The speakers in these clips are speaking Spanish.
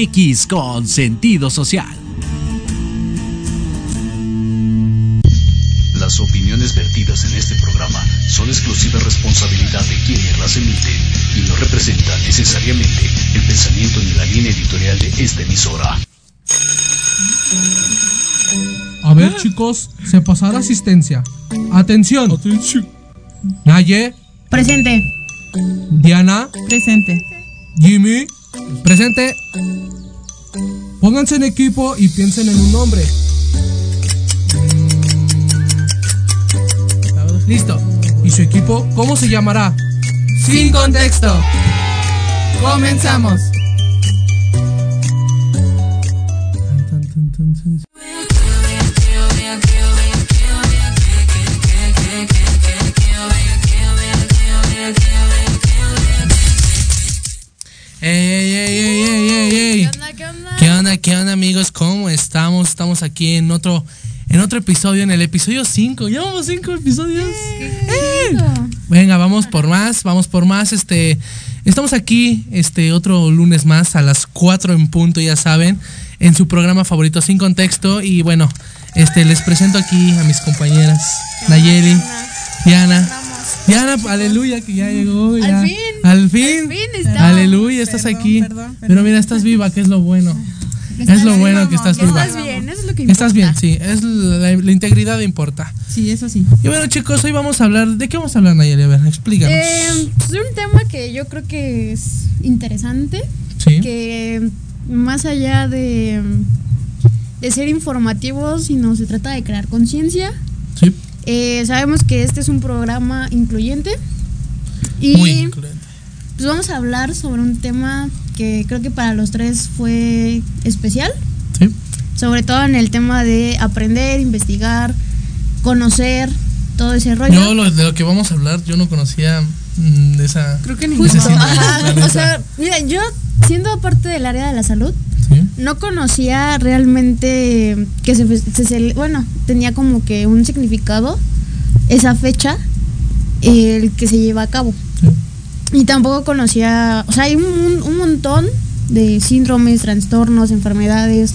MX con sentido social. Las opiniones vertidas en este programa son exclusiva responsabilidad de quienes las emiten y no representan necesariamente el pensamiento ni la línea editorial de esta emisora. A ver, chicos, se pasará asistencia. Atención. Atención. Naye, Presente. Diana, Presente. Jimmy, presente. Pónganse en equipo y piensen en un nombre. Listo. ¿Y su equipo cómo se llamará? Sin contexto. Comenzamos. ¿Qué onda, amigos? ¿Cómo estamos? Estamos aquí en otro, en otro episodio, en el episodio 5. ¿Ya vamos 5 episodios? ¡Eh! Venga, vamos por más, vamos por más. Este, estamos aquí, este, otro lunes más a las 4 en punto, ya saben, en su programa favorito Sin Contexto. Y bueno, este, les presento aquí a mis compañeras, Nayeli, Diana. Diana, aleluya, que ya llegó. ya. fin. Al fin. Al fin estamos. Aleluya, estás Perdón, aquí. perdón, perdón. Pero mira, estás viva, que es lo bueno. Es lo bueno que estás viva. estás bien, eso es lo que importa. Estás bien, sí. Es la, la integridad importa. Sí, eso sí. Y bueno, chicos, hoy vamos a hablar. ¿De qué vamos a hablar, Nayeli? A ver, explícanos. Eh, pues un tema que yo creo que es interesante, sí. que más allá de, de ser informativos, sino se trata de crear conciencia. Sí. Eh, sabemos que este es un programa incluyente y Muy incluyente. pues vamos a hablar sobre un tema que creo que para los tres fue especial, Sí. sobre todo en el tema de aprender, investigar, conocer, todo ese rollo. Yo, lo, de lo que vamos a hablar, yo no conocía mm, de esa. Creo que Justo. O sea, mira, yo siendo parte del área de la salud, Sí. no conocía realmente que se, se- se- bueno, tenía como que un significado esa fecha el que se lleva a cabo. Y tampoco conocía, o sea, hay un, un montón de síndromes, trastornos, enfermedades,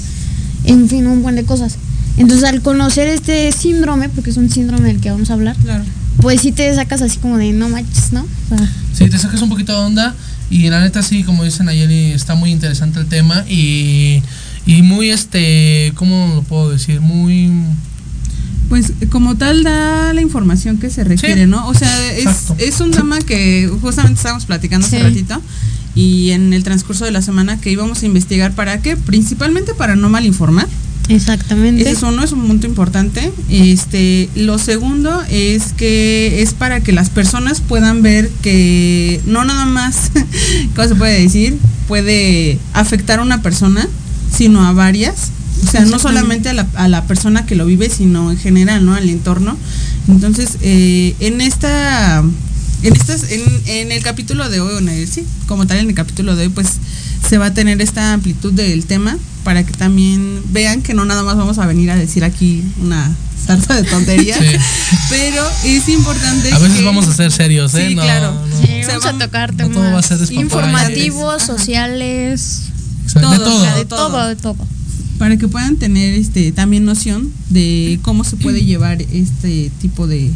en fin, un buen de cosas. Entonces, al conocer este síndrome, porque es un síndrome del que vamos a hablar, Claro. pues sí te sacas así como de no manches, ¿no? O sea, Sí, te sacas un poquito de onda. Y la neta, sí, como dice Nayeli, está muy interesante el tema. Y, y muy, este. ¿Cómo lo puedo decir? Muy. Pues como tal da la información que se requiere, Sí. ¿no? O sea, es, un tema que justamente estábamos platicando hace Sí. ratito y en el transcurso de la semana que íbamos a investigar para qué, principalmente para no malinformar. exactamente. Ese es uno, es un punto importante. Este, lo segundo es que es para que las personas puedan ver que no nada más, ¿cómo se puede decir? Puede afectar a una persona, sino a varias. O sea, no solamente a la, a la persona que lo vive, sino en general, ¿no? Al entorno. Entonces, eh, en esta, en estas, en, en el capítulo de hoy, o en el- sí, como tal en el capítulo de hoy, pues se va a tener esta amplitud del tema para que también vean que no nada más vamos a venir a decir aquí una sarta de tonterías, Sí. pero es importante. A veces que- vamos a ser serios, ¿eh? Sí, no, claro. no. Sí, O sea, vamos a tocar no temas todo va a ser informativos, Ajá. sociales, Exacto, de todo, todo. o sea, de todo. todo, de todo. Para que puedan tener este también noción de cómo se puede llevar este tipo de,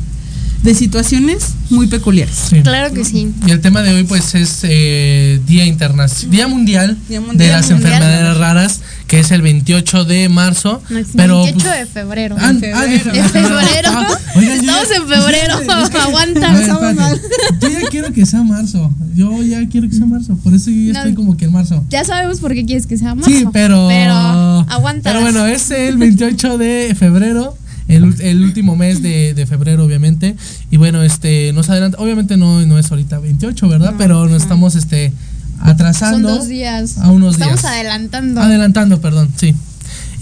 de situaciones muy peculiares. Sí. Claro que sí. Y el tema de hoy pues es eh, Día Internacional, Día Mundial, Día de las Mundial. Enfermedades Raras, que es el 28 de marzo. No, es pero 28 pues, de febrero. ah, de ah, febrero. de febrero. Ah, oigan, Estamos ya- en febrero. Aguanta. Ver, estamos mal. Yo ya quiero que sea marzo. Yo ya quiero que sea marzo. Por eso yo ya No. estoy como que en marzo. Ya sabemos por qué quieres que sea marzo. Sí, pero. Pero aguanta. Pero bueno, es el 28 de febrero. El, el último mes de, de febrero, obviamente. Y bueno, este, nos adelanta. Obviamente no, no es ahorita 28, ¿verdad? No, pero nos no. estamos este, Son atrasando. dos días. a unos Estamos días. adelantando. Adelantando, perdón, sí.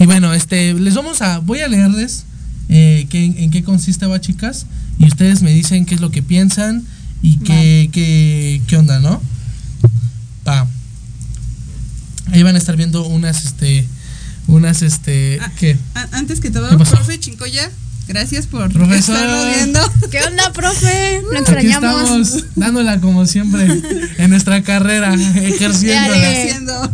Y bueno, este, les vamos a, voy a leerles eh, qué, en qué consiste va, chicas, y ustedes me dicen qué es lo que piensan y qué, qué, qué onda, ¿no? Va. Ahí van a estar viendo unas, este, unas, este, Ah, ¿qué? A- Antes que todo, profe Chincoya, Gracias por Profesor. estarnos viendo. ¿Qué onda, profe? Lo Aquí extrañamos. estamos dándola como siempre en nuestra carrera, ejerciendo.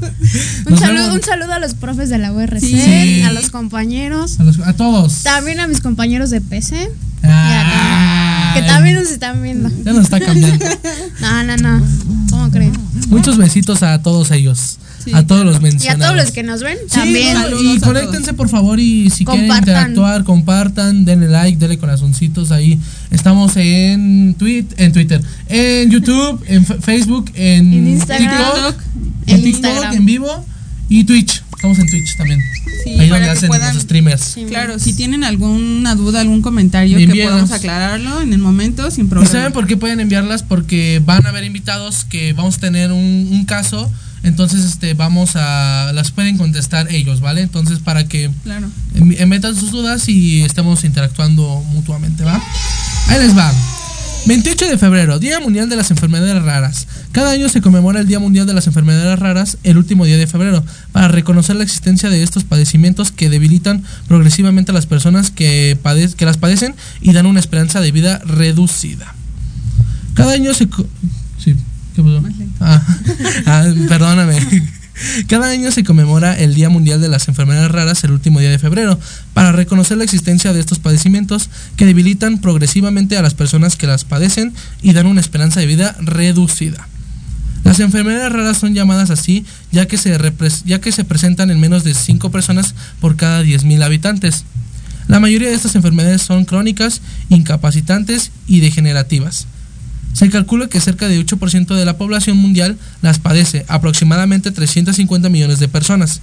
Un Nos saludo, vemos. un saludo a los profes de la URC, Sí. a los compañeros, A, los- a todos. también a mis compañeros de PC, Ay. que también nos están viendo. Ya nos está cambiando. No, no, no. ¿Cómo creen? Muchos besitos a todos ellos. Sí, a todos los Y a mencionados. todos los que nos ven, Sí, también. Saludos y conéctense por favor y si quieren interactuar, compartan, denle like, denle corazoncitos ahí. Estamos en tweet, en Twitter, en YouTube, en F- Facebook, en, En Instagram. TikTok, En en TikTok, Instagram. en vivo y Twitch. Estamos en Twitch también. Sí, ahí para donde que hacen puedan- los streamers. Claro, si tienen alguna duda, algún comentario, Me que podamos aclararlo en el momento sin ¿Y problema. saben por qué pueden enviarlas? Porque van a haber invitados que vamos a tener un, un caso, entonces este vamos a las pueden contestar ellos, ¿vale? Entonces para que Claro. em- metan sus dudas y estemos interactuando mutuamente, ¿va? Ahí les va. 28 de febrero, Día Mundial de las Enfermedades Raras. Cada año se conmemora el Día Mundial de las Enfermedades Raras el último día de febrero para reconocer la existencia de estos padecimientos que debilitan progresivamente a las personas que, que las padecen y dan una esperanza de vida reducida. Cada año se... Sí, Ah, ah, perdóname. Cada año se conmemora el Día Mundial de las Enfermedades Raras el último día de febrero para reconocer la existencia de estos padecimientos que debilitan progresivamente a las personas que las padecen y dan una esperanza de vida reducida. Las enfermedades raras son llamadas así ya que se, ya que se presentan en menos de 5 personas por cada 10.000 habitantes. La mayoría de estas enfermedades son crónicas, incapacitantes y degenerativas. Se calcula que cerca de 8% de la población mundial las padece, aproximadamente 350 millones de personas.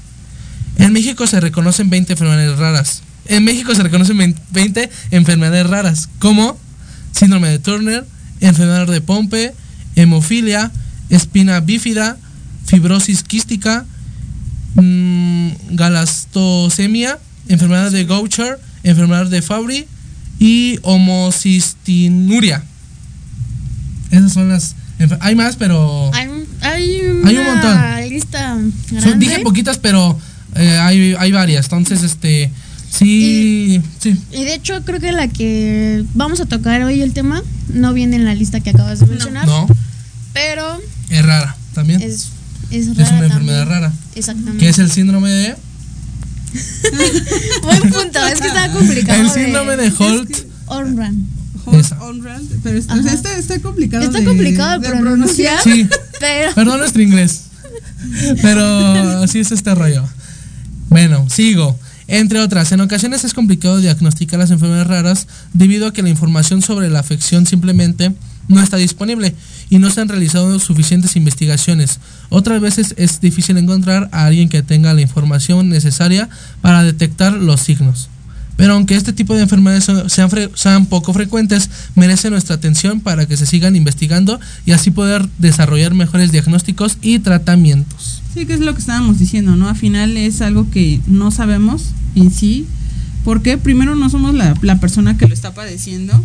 En México se reconocen 20 enfermedades raras. En México se reconocen 20 enfermedades raras, como síndrome de Turner, enfermedad de Pompe, hemofilia, espina bífida, fibrosis quística, mm, galastosemia, enfermedad de Gaucher, enfermedad de Fabry y homocistinuria. Esas son las. Hay más, pero. Hay, un- hay, Hay un una montón. lista dije poquitas, pero eh, hay, hay varias. Entonces, este. Sí. Sí. Y de hecho creo que la que vamos a tocar hoy el tema no viene en la lista que acabas de mencionar, No. pero Es rara también. es, es Es rara una enfermedad rara. Exactamente. Que es el síndrome de. Buen punto, es que está complicado. El síndrome de Holt. Orran. Pero es- o Ajá. sea, está, está complicado. Está de- complicado de pronunciar, Sí. pero Perdón nuestro inglés. Pero así es este rollo. Bueno, sigo. Entre otras, en ocasiones es complicado diagnosticar las enfermedades raras debido a que la información sobre la afección simplemente no está disponible y no se han realizado suficientes investigaciones. Otras veces es difícil encontrar a alguien que tenga la información necesaria para detectar los signos. Pero aunque este tipo de enfermedades sean, poco frecuentes, merece nuestra atención para que se sigan investigando y así poder desarrollar mejores diagnósticos y tratamientos. Sí, que es lo que estábamos diciendo, ¿no? Al final es algo que no sabemos en sí, porque primero no somos la persona que lo está padeciendo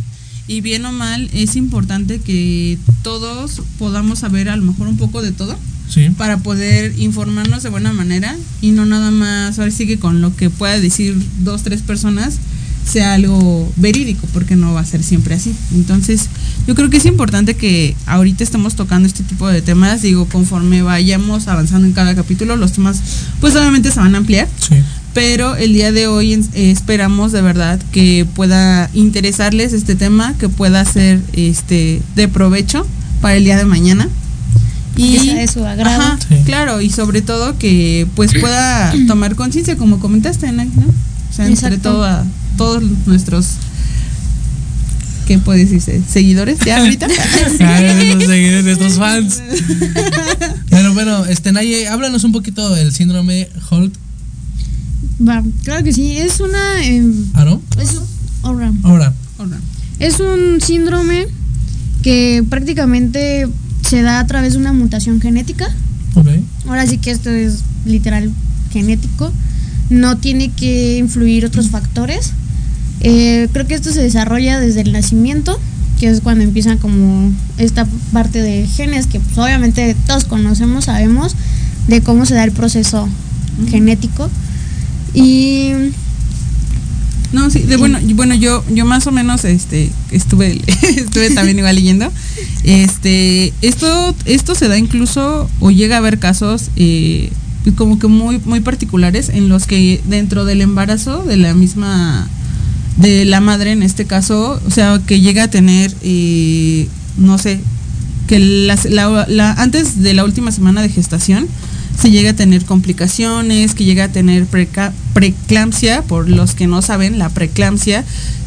y bien o mal es importante que todos podamos saber a lo mejor un poco de todo Sí. para poder informarnos de buena manera y no nada más, ahora sí que con lo que pueda decir dos, tres personas sea algo verídico, porque no va a ser siempre así. Entonces, yo creo que es importante que ahorita estemos tocando este tipo de temas, digo, conforme vayamos avanzando en cada capítulo, los temas pues obviamente se van a ampliar, Sí. Pero el día de hoy eh, esperamos de verdad que pueda interesarles este tema, que pueda ser este de provecho para el día de mañana. Que sea de su agrado. Ajá, Sí. claro, y sobre todo que pues pueda tomar conciencia, como comentaste, ¿no? O sea, entre Exacto. todo a todos nuestros ¿qué puede decirse? seguidores ya ahorita. Ay, nuestros seguidores, nuestros fans. Pero bueno, este Naye, háblanos un poquito del síndrome Holt. Va, claro que sí, es una eh, ¿Ah, no? es. Ahora. Hola. Es un síndrome que prácticamente se da a través de una mutación genética. Ok. Ahora sí que esto es literal genético. No tiene que influir otros factores. Eh, creo que esto se desarrolla desde el nacimiento, que es cuando empieza como esta parte de genes que pues, obviamente todos conocemos, sabemos de cómo se da el proceso genético. Y No, sí, de bueno, bueno, yo, yo más o menos este estuve, estuve también igual leyendo. Este, esto, esto se da incluso, o llega a haber casos eh, como que muy, muy particulares en los que dentro del embarazo de la misma de la madre en este caso, o sea, que llega a tener, eh, no sé, que las- la- la- antes de la última semana de gestación se llega a tener complicaciones, que llega a tener preeclampsia, por los que no saben, la preeclampsia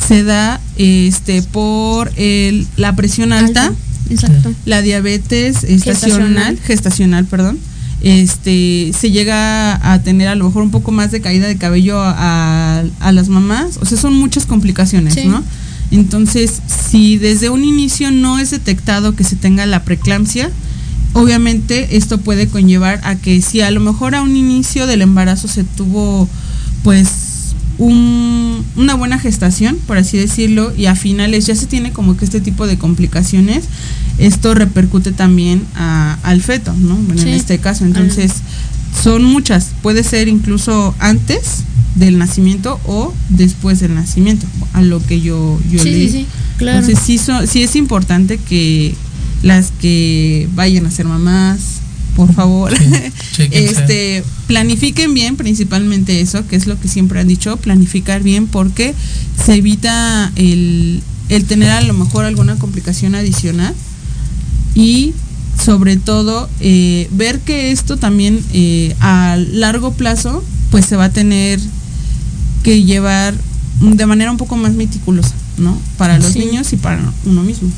se da este por el, la presión alta, Exacto. la diabetes estacional, Gestacional. gestacional, perdón, este se llega a tener a lo mejor un poco más de caída de cabello a, a las mamás, o sea, son muchas complicaciones, Sí. ¿no? Entonces, si desde un inicio no es detectado que se tenga la preeclampsia, obviamente esto puede conllevar a que si a lo mejor a un inicio del embarazo se tuvo pues un- una buena gestación, por así decirlo, y a finales ya se tiene como que este tipo de complicaciones, esto repercute también a- al feto, ¿no? Bueno, Sí. en este caso, entonces son muchas, puede ser incluso antes del nacimiento o después del nacimiento, a lo que yo, yo Sí, leí. sí, sí, claro. Entonces sí, so- sí es importante que las que vayan a ser mamás, por favor, Sí, este, planifiquen bien, principalmente eso, que es lo que siempre han dicho, planificar bien porque se evita el, el tener a lo mejor alguna complicación adicional y sobre todo eh, ver que esto también eh, a largo plazo pues se va a tener que llevar de manera un poco más meticulosa, ¿no? Para los Sí. niños y para uno mismo.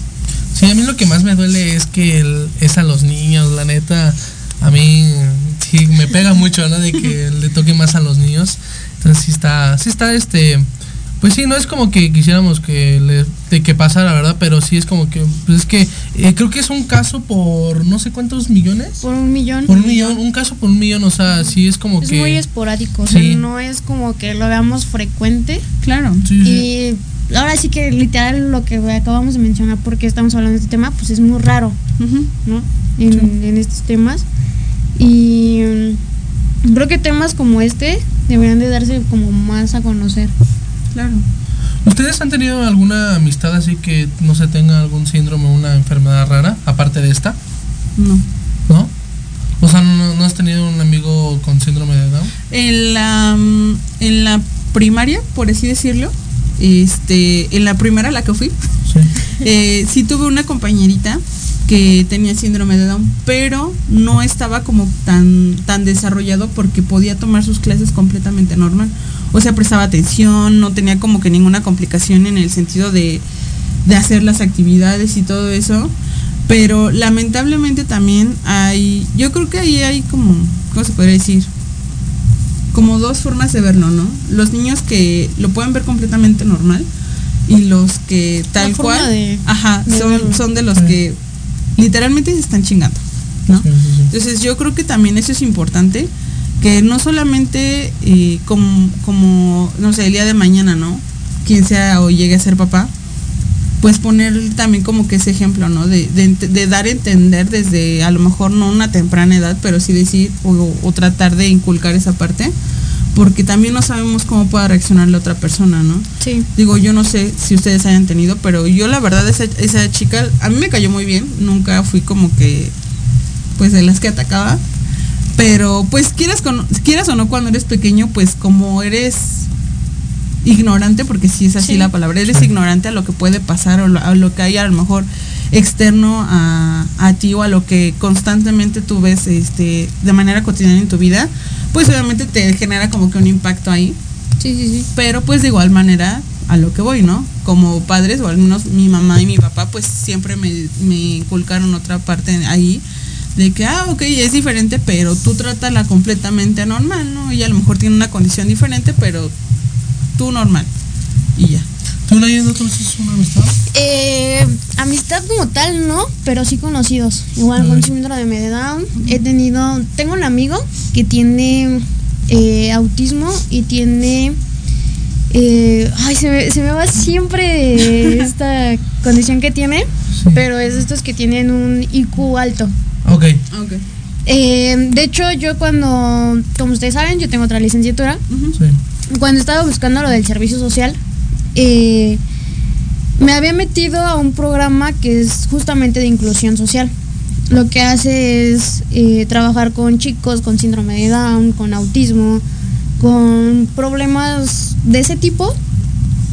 Sí, a mí lo que más me duele es que el- es a los niños, la neta, a mí sí me pega mucho, ¿no? De que le toque más a los niños. Entonces sí está, sí está este, pues sí, no es como que quisiéramos que le, de que pasara, ¿verdad? Pero sí es como que, pues es que eh, creo que es un caso por no sé cuántos millones. Por un millón. Por un millón, un caso por un millón, o sea, sí es como Es que... muy esporádico, o sea, no es como que lo veamos frecuente. Claro. Sí, sí. Ahora sí que literal lo que acabamos de mencionar, porque estamos hablando de este tema, pues es muy raro. ¿no? En, Sí. en estos temas. Y mm, creo que temas como este deberían de darse como más a conocer. Claro. ¿Ustedes han tenido alguna amistad así que no se tenga algún síndrome o una enfermedad rara, aparte de esta? No. ¿No? O sea, ¿no, no has tenido un amigo con síndrome de Down? En la, mm, en la primaria, por así decirlo, este, en la primera a la que fui, Sí. eh, sí tuve una compañerita que tenía síndrome de Down, pero no estaba como tan, tan desarrollado porque podía tomar sus clases completamente normal. O sea, prestaba atención, no tenía como que ninguna complicación en el sentido de, de hacer las actividades y todo eso. Pero lamentablemente también hay, yo creo que ahí hay como, ¿cómo se podría decir? Como dos formas de verlo, ¿no? Los niños que lo pueden ver completamente normal y los que tal forma cual, de- ajá, de son, son de los Sí. que literalmente se están chingando, ¿no? Sí, sí, sí. Entonces yo creo que también eso es importante, que no solamente eh, como, como, no sé, el día de mañana, ¿no? Quien sea o llegue a ser papá, pues poner también como que ese ejemplo, ¿no? De, de, dar a entender desde a lo mejor no una temprana edad, pero sí decir o, o tratar de inculcar esa parte, porque también no sabemos cómo pueda reaccionar la otra persona, ¿no? Sí. Digo, yo no sé si ustedes hayan tenido, pero yo la verdad esa, esa chica a mí me cayó muy bien, nunca fui como que pues de las que atacaba, pero pues quieras con, quieras o no cuando eres pequeño, pues como eres ignorante, porque sí es así Sí. la palabra, eres Sí. ignorante a lo que puede pasar o lo- a lo que hay a lo mejor externo a, a ti o a lo que constantemente tú ves este de manera cotidiana en tu vida, pues obviamente te genera como que un impacto ahí Sí, sí, sí. pero pues de igual manera a lo que voy, ¿no? Como padres, o al menos mi mamá y mi papá, pues siempre me, me inculcaron otra parte ahí, de que, ah, ok, es diferente, pero tú trátala completamente normal, ¿no? Ella a lo mejor tiene una condición diferente, pero tú normal. Y ya. ¿Tú leyendo entonces una amistad? Eh, amistad como tal, no, pero sí conocidos. Igual con síndrome de Down. He tenido, tengo un amigo que tiene eh, autismo y tiene, eh, ay, se me, se me va siempre esta condición que tiene, Sí. pero es de estos que tienen un IQ alto. Ok. Ok. Eh, de hecho, yo cuando, como ustedes saben, yo tengo otra licenciatura Sí. Cuando estaba buscando lo del servicio social, eh, me había metido a un programa que es justamente de inclusión social. Lo que hace es eh, trabajar con chicos con síndrome de Down, con autismo, con problemas de ese tipo.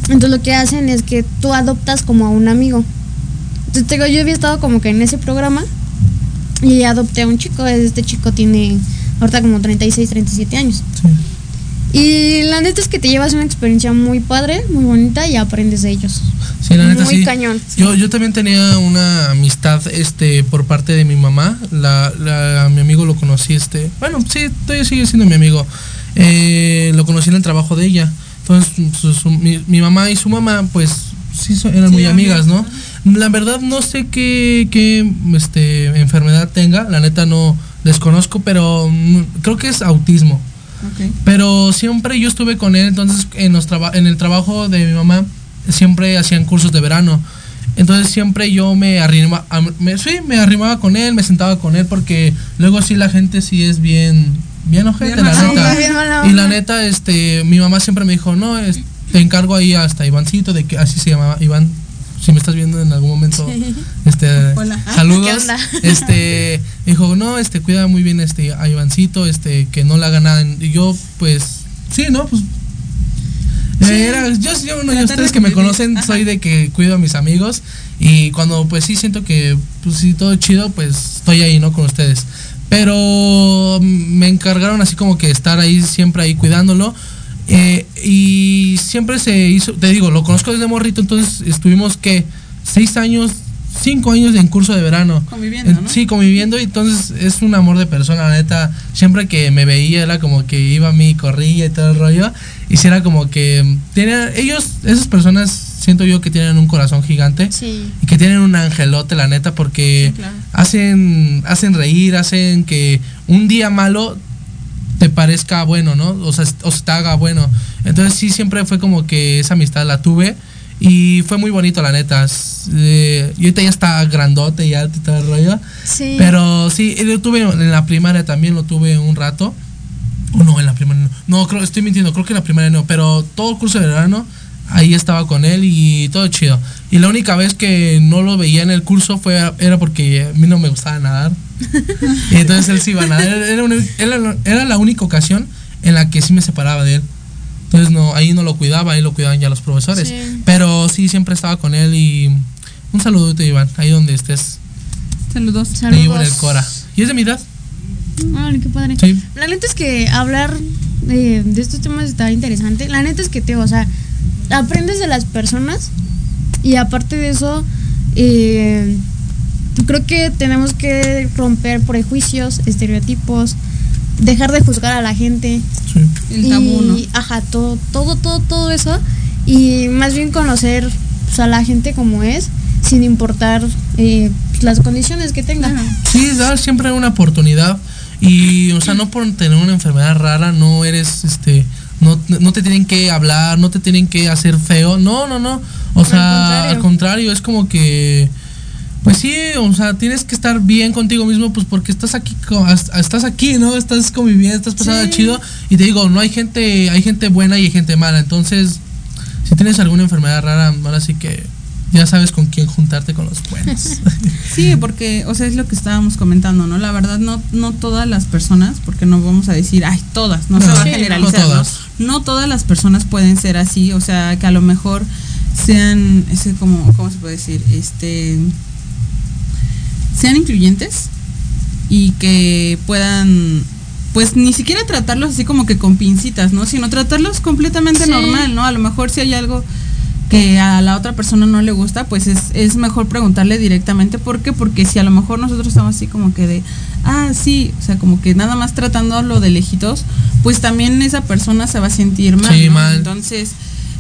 Entonces lo que hacen es que tú adoptas como a un amigo. Entonces te digo, yo había estado como que en ese programa y adopté a un chico. Este chico tiene ahorita como 36, 37 años. Y la neta es que te llevas una experiencia muy padre, muy bonita y aprendes de ellos. Sí, la neta muy sí. cañón. Yo, yo también tenía una amistad este por parte de mi mamá. La, la- mi amigo lo conocí, este. Bueno, sí, todavía sigue siendo mi amigo. Eh, lo conocí en el trabajo de ella. Entonces, su- su- mi, mi mamá y su mamá, pues, sí son- eran Sí, muy amigas, ¿no? La verdad no sé qué, qué este, enfermedad tenga. La neta no desconozco, pero mm, creo que es autismo. Pero siempre yo estuve con él, entonces en, los en el trabajo de mi mamá siempre hacían cursos de verano. Entonces siempre yo me arrimaba, me, sí, me arrimaba con él, me sentaba con él, porque luego sí la gente sí es bien, bien ojete, Bien la mala neta. onda. Bien mala Y la neta, este, mi mamá siempre me dijo, no, es- te encargo ahí hasta Ivancito, de que así se llamaba, Iván, si me estás viendo en algún momento, este, Hola. saludos. Este, dijo, no, este, cuida muy bien este a Ivancito, este, que no le haga nada. Y yo, pues, sí, ¿no? Pues. era, yo, yo, bueno, Tratar ustedes de que me conocen, Ajá. soy de que cuido a mis amigos. Y cuando, pues sí, siento que, pues sí, todo chido, pues estoy ahí, ¿no? Con ustedes. Pero mm, me encargaron así como que estar ahí, siempre ahí cuidándolo. Eh, y siempre se hizo, te digo, lo conozco desde morrito, entonces estuvimos que seis años, cinco años en curso de verano. Conviviendo. Sí, conviviendo, y entonces es un amor de persona, la neta. Siempre que me veía era como que iba a mí, corría y todo el rollo. Y si era como que tiene, ellos, esas personas, siento yo que tienen un corazón gigante Sí. y que tienen un angelote, la neta, porque Sí, claro. hacen, hacen reír, hacen que un día malo te parezca bueno, ¿no? O sea, o se te haga bueno. Entonces sí, siempre fue como que esa amistad la tuve y fue muy bonito, la neta. Eh, y ahorita ya está grandote y alto y todo el rollo. Sí. Pero sí, lo tuve en la primaria también, lo tuve un rato. O no, en la primaria no. No, creo, estoy mintiendo, creo que en la primaria no. Pero todo el curso de verano, ahí estaba con él y todo chido. Y la única vez que no lo veía en el curso fue era porque a mí no me gustaba nadar. Y entonces él sí iba a nadar. Era, una- era- era la única ocasión en la que sí me separaba de él. Entonces no, ahí no lo cuidaba, ahí lo cuidaban ya los profesores. Sí. Pero sí, siempre estaba con él y un saludito, Iván, ahí donde estés. Saludos. Te llevo en el Saludos. Cora. Y es de mi edad. Ay, qué padre. Sí. La neta es que hablar de, de estos temas está interesante. La neta es que te, o sea, aprendes de las personas y aparte de eso, eh, creo que tenemos que romper prejuicios, estereotipos, dejar de juzgar a la gente. Sí. El tabú, ¿no? y, Ajá, todo, todo, todo, todo eso. Y más bien conocer pues, a la gente como es, sin importar eh, pues, las condiciones que tenga. Sí, dar siempre una oportunidad. Y, o sea, no por tener una enfermedad rara, no eres, este, no, no te tienen que hablar, no te tienen que hacer feo. No, no, no. O sea, contrario. al contrario, es como que, pues sí, o sea, tienes que estar bien contigo mismo, pues porque estás aquí, estás aquí, ¿no? Estás conviviendo, estás pasando Sí. chido. Y te digo, no hay gente, hay gente buena y hay gente mala. Entonces, si tienes alguna enfermedad rara, ahora sí que ya sabes con quién juntarte con los buenos. Sí, porque, o sea, es lo que estábamos comentando, ¿no? La verdad, no, no todas las personas, porque no vamos a decir, ay, todas, no, se No, va a generalizar, no ¿no? todas. No todas las personas pueden ser así, o sea, que a lo mejor sean, ese como, ¿cómo se puede decir? Este, sean incluyentes y que puedan, pues ni siquiera tratarlos así como que con pincitas, ¿no? Sino tratarlos completamente Sí. normal, ¿no? A lo mejor si hay algo que a la otra persona no le gusta, pues es, es mejor preguntarle directamente. ¿Por qué? Porque si a lo mejor nosotros estamos así como que de, ah, sí, o sea, como que nada más tratándolo de lejitos, pues también esa persona se va a sentir mal. Sí, ¿no? mal. Entonces,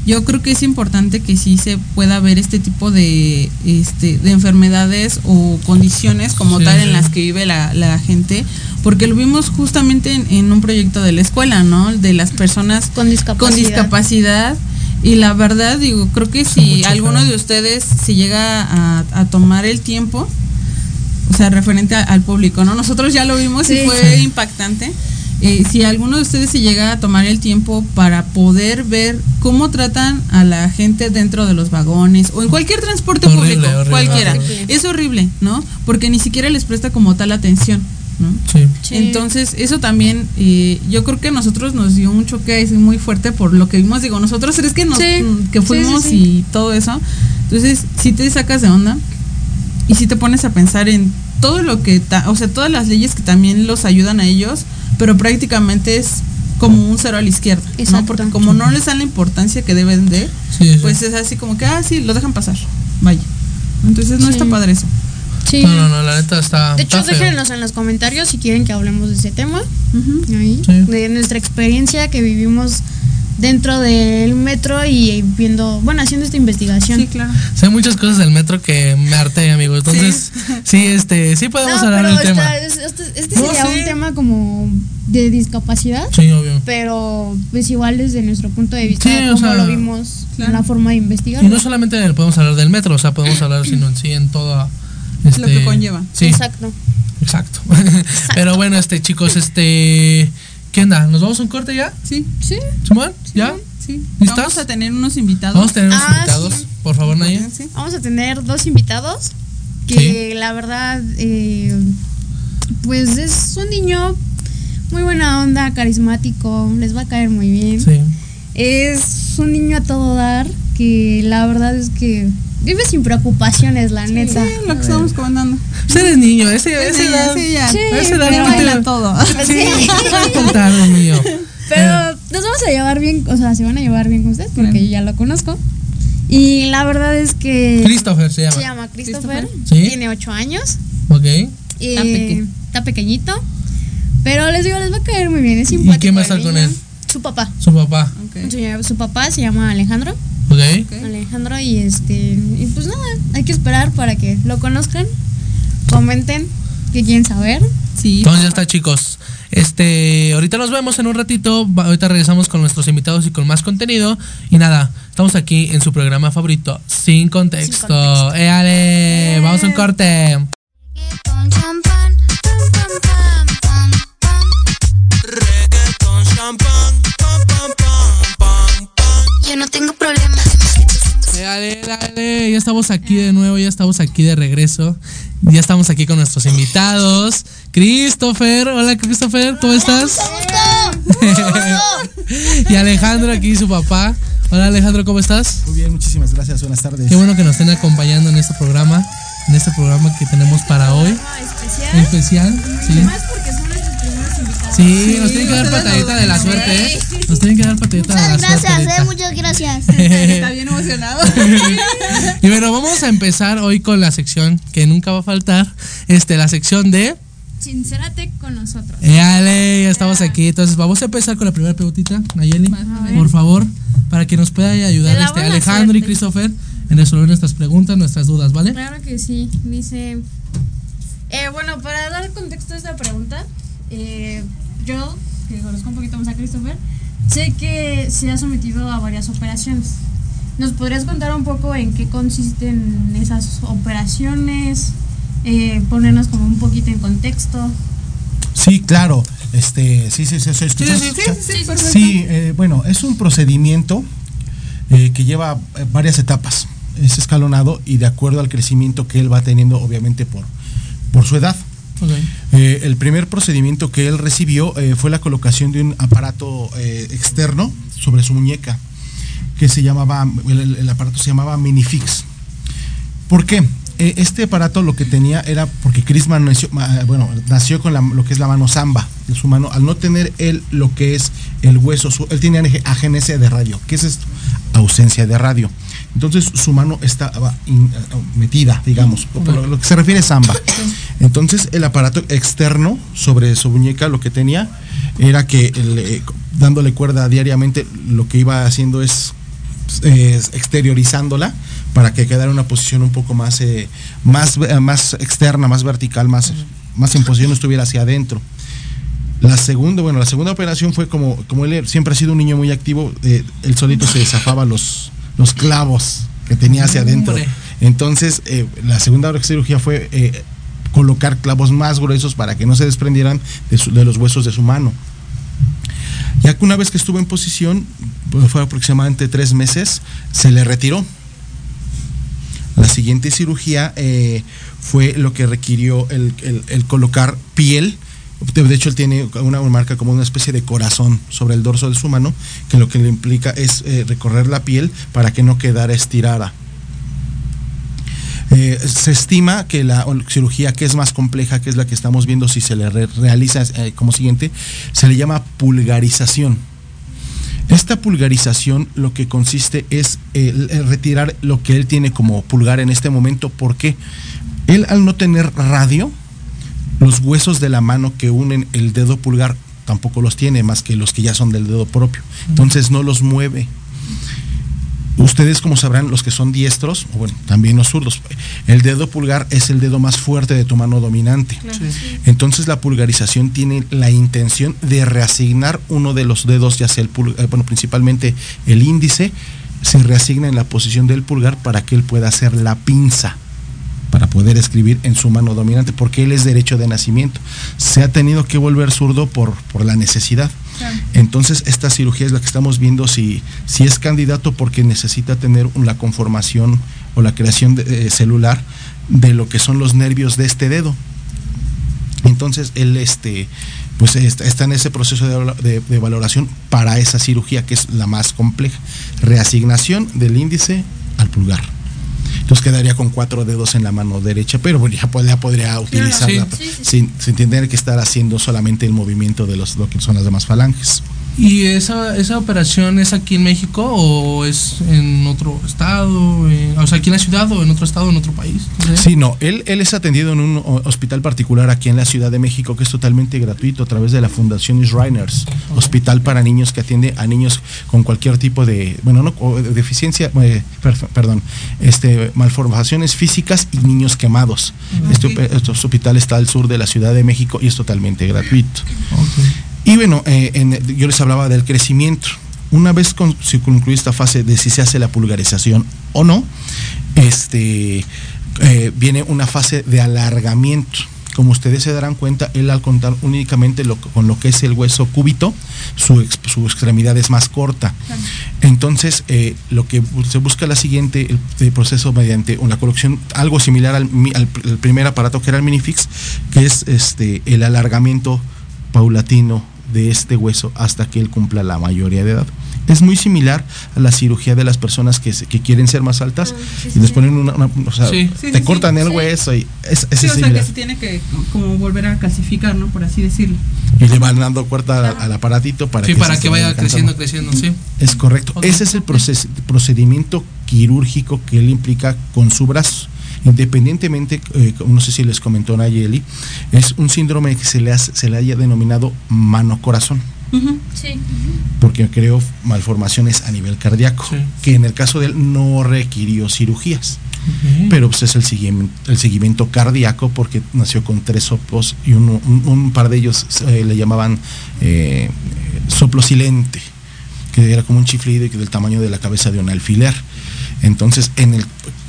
yo creo que es importante que sí se pueda ver este tipo de, este, de enfermedades o condiciones como Sí, tal sí. en las que vive la, la gente, porque lo vimos justamente en, en un proyecto de la escuela, ¿no? De las personas Con discapacidad. con discapacidad. Y la verdad, digo, creo que si mucho alguno de ustedes se llega a, a tomar el tiempo, o sea, referente a- al público, ¿no? Nosotros ya lo vimos y fue Sí. impactante. Eh, si alguno de ustedes se llega a tomar el tiempo para poder ver cómo tratan a la gente dentro de los vagones o en cualquier transporte Horrible, público, horrible, cualquiera, horrible. es horrible, ¿no? Porque ni siquiera les presta como tal atención, ¿no? Sí. Sí. Entonces, eso también, eh, yo creo que a nosotros nos dio un choque muy fuerte por lo que vimos. Digo, nosotros es que nos Sí. que fuimos sí, sí. y todo eso. Entonces, si te sacas de onda y si te pones a pensar en todo lo que, ta- o sea, todas las leyes que también los ayudan a ellos, pero prácticamente es como un cero a la izquierda, ¿no? Exacto. Porque como no les dan la importancia que deben de, Sí, sí. pues es así como que, ah, sí, lo dejan pasar, vaya. Entonces no Sí. está padre eso. Sí. No, no, no, la neta está. De hecho, déjenos en los comentarios si quieren que hablemos de ese tema. Ahí, Sí. De nuestra experiencia que vivimos dentro del metro y viendo, bueno, haciendo esta investigación. Sí, claro. Hay muchas cosas del metro que me harté, amigo. Entonces, sí, este, sí podemos No, hablar del tema. este, este No, sería sí. un tema como de discapacidad, Sí, obvio. pero pues igual desde nuestro punto de vista, Sí, o como sea, lo vimos claro. en la forma de investigar. Y no solamente podemos hablar del metro, o sea, podemos hablar sino en sí en todo este, Lo que conlleva. Sí, Exacto. exacto. Pero bueno, este chicos, este ¿qué onda? ¿Nos vamos a un corte ya? Sí, Sí. ¿Simón? ¿Ya? sí. ¿Listas? Vamos a tener unos invitados. Vamos a tener unos Ah, invitados, sí. por favor, Naye. Sí. Vamos a tener dos invitados que la verdad, eh, pues es un niño muy buena onda, carismático, les va a caer muy bien. Sí. Es un niño a todo dar que la verdad es que vive sin preocupaciones, la neta. Sí, lo que estábamos comentando. Pues eres niño, ese, ese Sí, edad. sí, ya. Sí, a esa edad pero no te- baila todo. Sí, contar, Dios mío. Pero nos vamos a llevar bien, o sea, se van a llevar bien con usted porque Claro. yo ya lo conozco. Y la verdad es que Christopher se llama. se llama Christopher, Christopher. Sí. tiene ocho años. Ok. Y Está peque- está pequeñito. Pero les digo, les va a caer muy bien. Es simpático. quién va a estar con él? Su papá. Su papá. Ok. Su, su papá se llama Alejandro. Alejandro y este. Y pues nada, hay que esperar para que lo conozcan. Comenten qué quieren saber. Sí. Entonces ya está, chicos. Este, ahorita nos vemos en un ratito. Va- Ahorita regresamos con nuestros invitados y con más contenido. Y nada, estamos aquí en su programa favorito, Sin Contexto. Sin Contexto. ¡Éale! Vamos a un corte. Reggaeton champán, pam pam pam pam Éale, éale. Ya estamos aquí de nuevo, ya estamos aquí de regreso. Ya estamos aquí con nuestros invitados. Christopher, hola Christopher, ¿cómo estás? y Alejandro aquí, su papá. Hola Alejandro, ¿cómo estás? Muy bien, muchísimas gracias. Buenas tardes. Qué bueno que nos estén acompañando en este programa, en este programa que tenemos para hoy. especial. Especial, sí. Más porque invitados. Sí, nos tienen que dar patadita de la suerte, ¿eh? Nos tienen que dar patadita de la suerte. ahorita. muchas gracias. Está bien emocionado. Y bueno, vamos a empezar hoy con la sección que nunca va a faltar, este, la sección de Sincérate con nosotros. Éale, ya estamos aquí. Entonces vamos a empezar con la primera preguntita, Nayeli, por favor, para que nos pueda ayudar este Alejandro y. Christopher en resolver nuestras preguntas, nuestras dudas, ¿vale? Claro que sí. Dice. Eh, bueno, para dar contexto a esta pregunta, eh, yo, que conozco un poquito más a Christopher, sé que se ha sometido a varias operaciones. ¿Nos podrías contar un poco en qué consisten esas operaciones? Eh, ponernos como un poquito en contexto. Sí, claro. Este, sí, sí, sí, sí, sí, sí, perfecto. Sí, eh, bueno, es un procedimiento eh, que lleva eh, varias etapas. Es escalonado y de acuerdo al crecimiento que él va teniendo, obviamente por, por su edad. Eh, el primer procedimiento que él recibió eh, fue la colocación de un aparato eh, externo sobre su muñeca, que se llamaba, el, aparato se llamaba Minifix. ¿Por qué? Este aparato lo que tenía era porque Crisman nació, bueno, nació con la- lo que es la mano samba de su mano, al no tener él lo que es el hueso, su- él tenía age- agenesia de radio. ¿Qué es esto? Ausencia de radio. Entonces su mano estaba in- metida, digamos, por lo, lo que se refiere a samba. Entonces el aparato externo sobre su muñeca lo que tenía era que eh, dándole cuerda diariamente lo que iba haciendo es exteriorizándola para que quedara en una posición un poco más eh, más eh, más externa, más vertical, más más en posición estuviera hacia adentro. La segunda, bueno, la segunda operación fue como como él siempre ha sido un niño muy activo, eh, él solito se zafaba los los clavos que tenía hacia adentro. Hombre. Entonces, eh, la segunda cirugía fue eh, colocar clavos más gruesos para que no se desprendieran de, los huesos de su mano. Ya que una vez que estuvo en posición, pues, fue aproximadamente tres meses, se le retiró. La siguiente cirugía eh, fue lo que requirió el, colocar piel. De hecho, él tiene una marca como una especie de corazón sobre el dorso de su mano, que lo que le implica es eh, recorrer la piel para que no quedara estirada. Eh, se estima que la cirugía que es más compleja, que es la que estamos viendo si se le re- realiza eh, como siguiente, se le llama pulgarización. Esta pulgarización lo que consiste es el retirar lo que él tiene como pulgar en este momento. ¿Por qué? Él al no tener radio, los huesos de la mano que unen el dedo pulgar tampoco los tiene, más que los que ya son del dedo propio. Entonces no los mueve. Ustedes, como sabrán, los que son diestros, o bueno, también los zurdos, el dedo pulgar es el dedo más fuerte de tu mano dominante. Entonces la pulgarización tiene la intención de reasignar uno de los dedos, ya sea el pulgar, bueno, principalmente el índice, se reasigna en la posición del pulgar para que él pueda hacer la pinza para poder escribir en su mano dominante, porque él es derecho de nacimiento. Se ha tenido que volver zurdo por, por la necesidad. Entonces, esta cirugía es la que estamos viendo si, si es candidato porque necesita tener la conformación o la creación eh, celular de lo que son los nervios de este dedo. Entonces, él este, pues está, en ese proceso de valoración para esa cirugía que es la más compleja. Reasignación del índice al pulgar. Entonces quedaría con cuatro dedos en la mano derecha, pero bueno, ya, pod- ya podría utilizarla Sí. sin, sin tener que estar haciendo solamente el movimiento de los, lo que son las demás falanges. ¿Y esa, esa operación es aquí en México o es en otro estado? eh, o sea, aquí en la ciudad o en otro estado, en otro país? Sí, no, él, él es atendido en un hospital particular aquí en la Ciudad de México que es totalmente gratuito a través de la Fundación Shriners, hospital para niños que atiende a niños con cualquier tipo de, bueno, no, de deficiencia, eh, per- perdón, este, malformaciones físicas y niños quemados. Este, este hospital está al sur de la Ciudad de México y es totalmente gratuito. Y bueno, eh, yo les hablaba del crecimiento. Una vez con, se concluye esta fase de si se hace la pulgarización o no, este, eh, viene una fase de alargamiento. Como ustedes se darán cuenta, él al contar únicamente con lo que es el hueso cúbito, su, ex- su extremidad es más corta. Entonces, eh, lo que se busca la siguiente el, proceso mediante una colección, algo similar al, primer aparato que era el minifix, que es este el alargamiento paulatino de este hueso hasta que él cumpla la mayoría de edad. Es muy similar a la cirugía de las personas que, que quieren ser más altas y les ponen una, una- o sea, Sí. Sí, te sí, cortan sí. el hueso y es, es Sí, o sea similar. que se tiene que como volver a calcificar, ¿no? Por así decirlo. Y le van dando cuerda al, al aparatito para Sí, que, para se que vaya alcanzando. creciendo, creciendo, sí. Es correcto. Ese es el proces- procedimiento quirúrgico que él implica con su brazo. Independientemente, eh, no sé si les comentó Nayeli, es un síndrome que se le, hace- se le haya denominado mano-corazón. Sí. porque creó malformaciones a nivel cardíaco, Sí. que en el caso de él no requirió cirugías, pero pues es el seguimiento, el seguimiento cardíaco porque nació con tres soplos y uno- un, un par de ellos eh, le llamaban eh, soplo silente, que era como un chiflido y que del tamaño de la cabeza de un alfiler. Entonces, en el,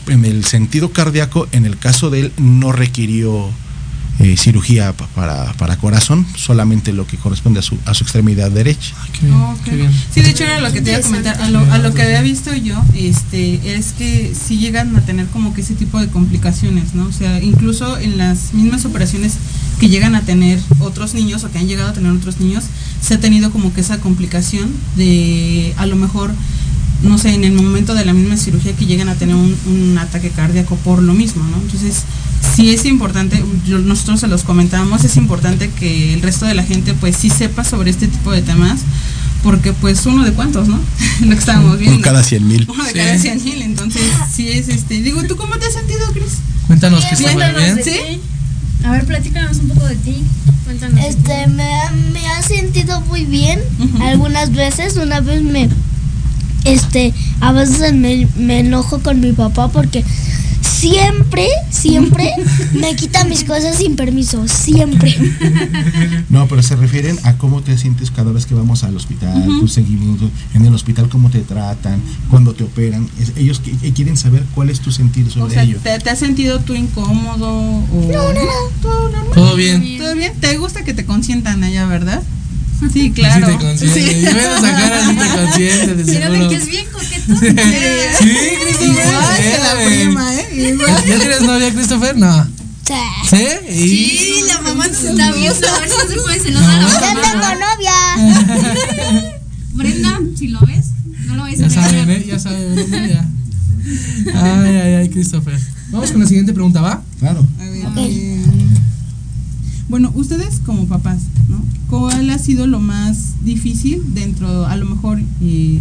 en el sentido cardíaco, en el caso de él, no requirió eh, cirugía pa- para, para corazón, solamente lo que corresponde a su, a su extremidad derecha. Qué bien, Ok. qué bien. Sí, de hecho era lo que te iba a comentar. A lo, a lo que había visto yo, este, es que sí llegan a tener como que ese tipo de complicaciones, ¿no? O sea, incluso en las mismas operaciones que llegan a tener otros niños o que han llegado a tener otros niños, se ha tenido como que esa complicación de a lo mejor no sé, en el momento de la misma cirugía que llegan a tener un, un ataque cardíaco por lo mismo, ¿no? Entonces, sí es importante, yo- nosotros se los comentábamos, es importante que el resto de la gente pues sí sepa sobre este tipo de temas, porque pues uno de cuántos, ¿no? lo que estábamos viendo. Uno cada 100 mil. Uno de Sí. cada 100 mil, entonces sí es este, digo, ¿tú cómo te has sentido, Cris? Cuéntanos que está muy bien. ¿Sí? A ver, platícanos un poco de ti. Cuéntanos. Este, me, me ha sentido muy bien algunas veces. Una vez me, este, a veces me, me enojo con mi papá porque siempre, siempre me quita mis cosas sin permiso. Siempre. No, pero se refieren a cómo te sientes cada vez que vamos al hospital, tu seguimiento, en el hospital cómo te tratan, cuando te operan. Es- ellos eh, quieren saber cuál es tu sentir O sobre sea, ello. ¿te, te has sentido tú incómodo? O... No, no, ¿Todo normal? Todo bien. ¿Todo bien? ¿Te gusta que te consientan allá, verdad? Sí, claro. Sí te consiente. Sí. Yo veo esa cara, sí te consiente, de Si no seguro. que es bien coqueto. Sí, Christopher. Igual que la prima, ¿eh? Igual. ¿Ya tienes novia, Christopher? No. Sí. ¿Sí? Y... Sí, la mamá no se está viendo. A ver si no se puede celosa. Ya tengo novia. Brenda, si lo ves, no lo ves Ya saben, ¿eh? Ya saben, Brenda, ya. Ay, ay, ay, Christopher. Vamos con la siguiente pregunta, ¿va? Claro. A ver, eh, bueno, ustedes como papás, ¿no? ¿Cuál ha sido lo más difícil dentro, a lo mejor, eh,